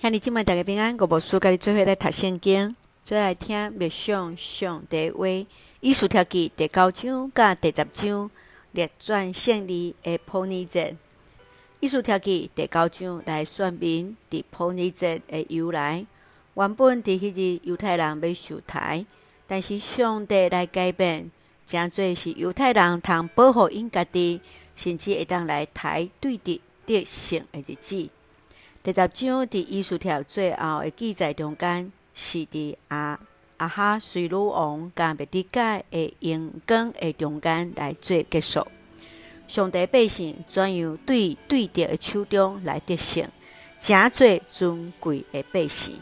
兄弟姊妹大家平安，我无事，甲你做伙来读圣经，做来听默想上帝话。以斯帖记第九章甲第十章列传胜利的普尼节。以斯帖记第九章来说明伫普尼节的由来。原本伫迄日犹太人要受台，但是上帝来改变，诚济是犹太人通保护因家己，甚至会当来台对敌得胜的日子。第十章伫以斯帖最后的记载中间，是伫阿阿哈随鲁王甲末底改的荣光的中间来做结束。上帝百姓怎样对对敌的手中来得胜，诚济尊贵的百姓。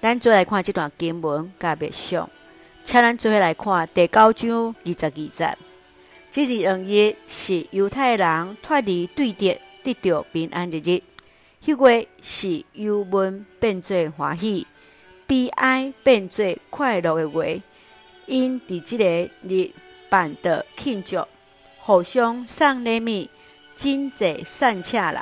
咱做来看这段经文甲默想，请咱做伙来看第九章二十二节。这是两日是犹太人脱离对敌，得到平安的日日。迄月是忧闷变做欢喜，悲哀变做快乐的月，因伫即个日办的庆祝，互相送礼物，真济善巧人。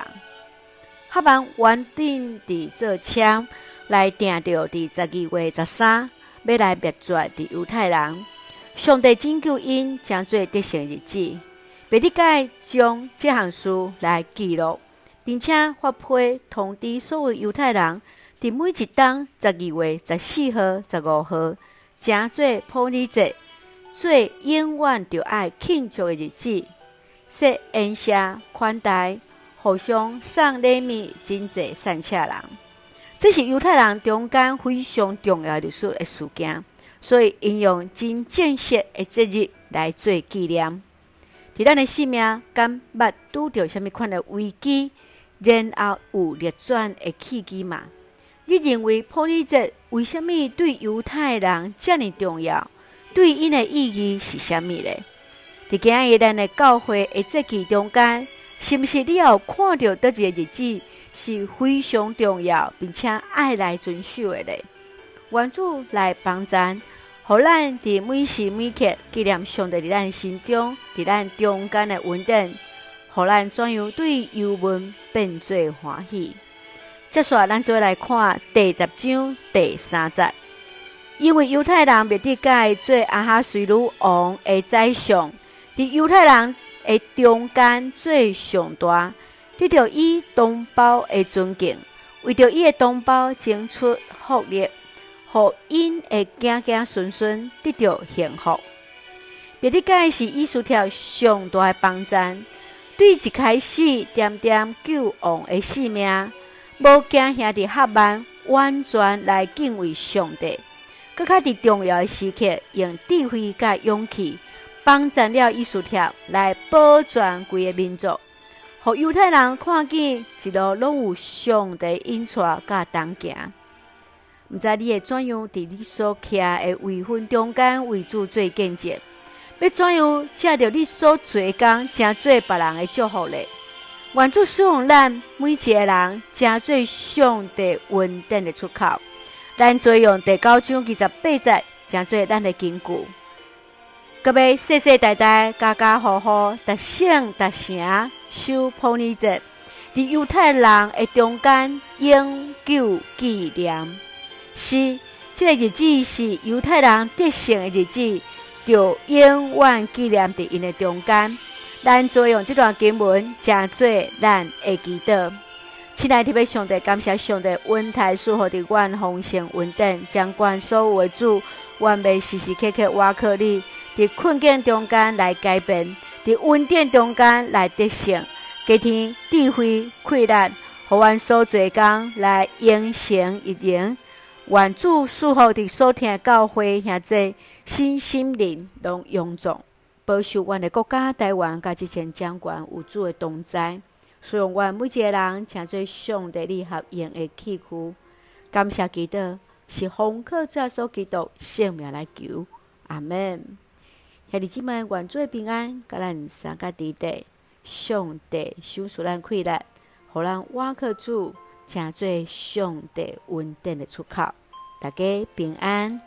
哈曼原定伫做签来定着伫十二月十三，要来灭绝伫犹太人。上帝拯救因，诚济得胜日子，末底改将这项事来记录。并且发配通知所有犹太人，伫每一冬十二月十四号、十五号，诚做普尼节，最永远着爱庆祝的日子，说恩谢款待，互相送礼物，真济善巧人。这是犹太人中间非常重要历史的事件，所以应用真正式的节日来做纪念。伫咱的生命，敢捌拄着虾米款的危机？然后有逆转的契机嘛？你认为普利节为什么对犹太人这么重要？对因的意义是什么呢？伫今日咱的教会的节期中间，是不是你有看到倒一个日子是非常重要，并且爱来遵守的呢？愿主来帮咱，互咱伫每时每刻纪念上帝伫咱心中，伫咱中间的稳定。互咱怎样对忧闷变做欢喜？接下来，咱就来看第十章第三节。因为犹太人末底改做阿哈水鲁王的宰相，伫犹太人的中间做上大，得到伊同胞的尊敬，为着伊的同胞争取福利，互因的子子孙孙得到幸福。末底改是以斯帖上大的帮赞。对一开始点点救亡的性命，无惊兄弟哈曼完全来敬畏上帝，搁较伫重要的时刻，用智慧甲勇气帮赞了以斯帖来保全规个民族，互犹太人看见一路拢有上帝引带甲同行。毋知你会怎样伫你所徛的位分中间为主做见证？要怎样借着你所做工，成做别人的祝福呢？愿主使用咱每一个人，成做上帝稳定的出口。咱采用第九章二十八节，成做咱的根据。各位世世代代，家家户户，达省达城，守普珥节，伫犹太人的中间永久纪念。是，这个日子是犹太人得胜的日子。就永远纪念伫因的中间，咱采用这段经文，诚济咱会记得。亲爱的弟兄们，感谢上帝恩待赐福的阮丰盛稳定，掌管所有的主，愿袂时时刻刻倚靠你，伫困境中间来改变，伫稳定中间来得胜，加添智慧气力，互阮所做工来应成一样。愿主赐福伫所听教会兄弟，身心灵拢勇壮，保守阮的国家台湾，甲这前掌权有主的同在，使用阮每一个人成做上帝你合用的器具。感谢基督，是奉靠主耶稣基督圣名来求，阿门。兄弟姊妹，愿主的平安，甲咱三个弟弟，上帝赏赐咱气力，互咱倚靠主。请做上帝稳定的出口，大家平安。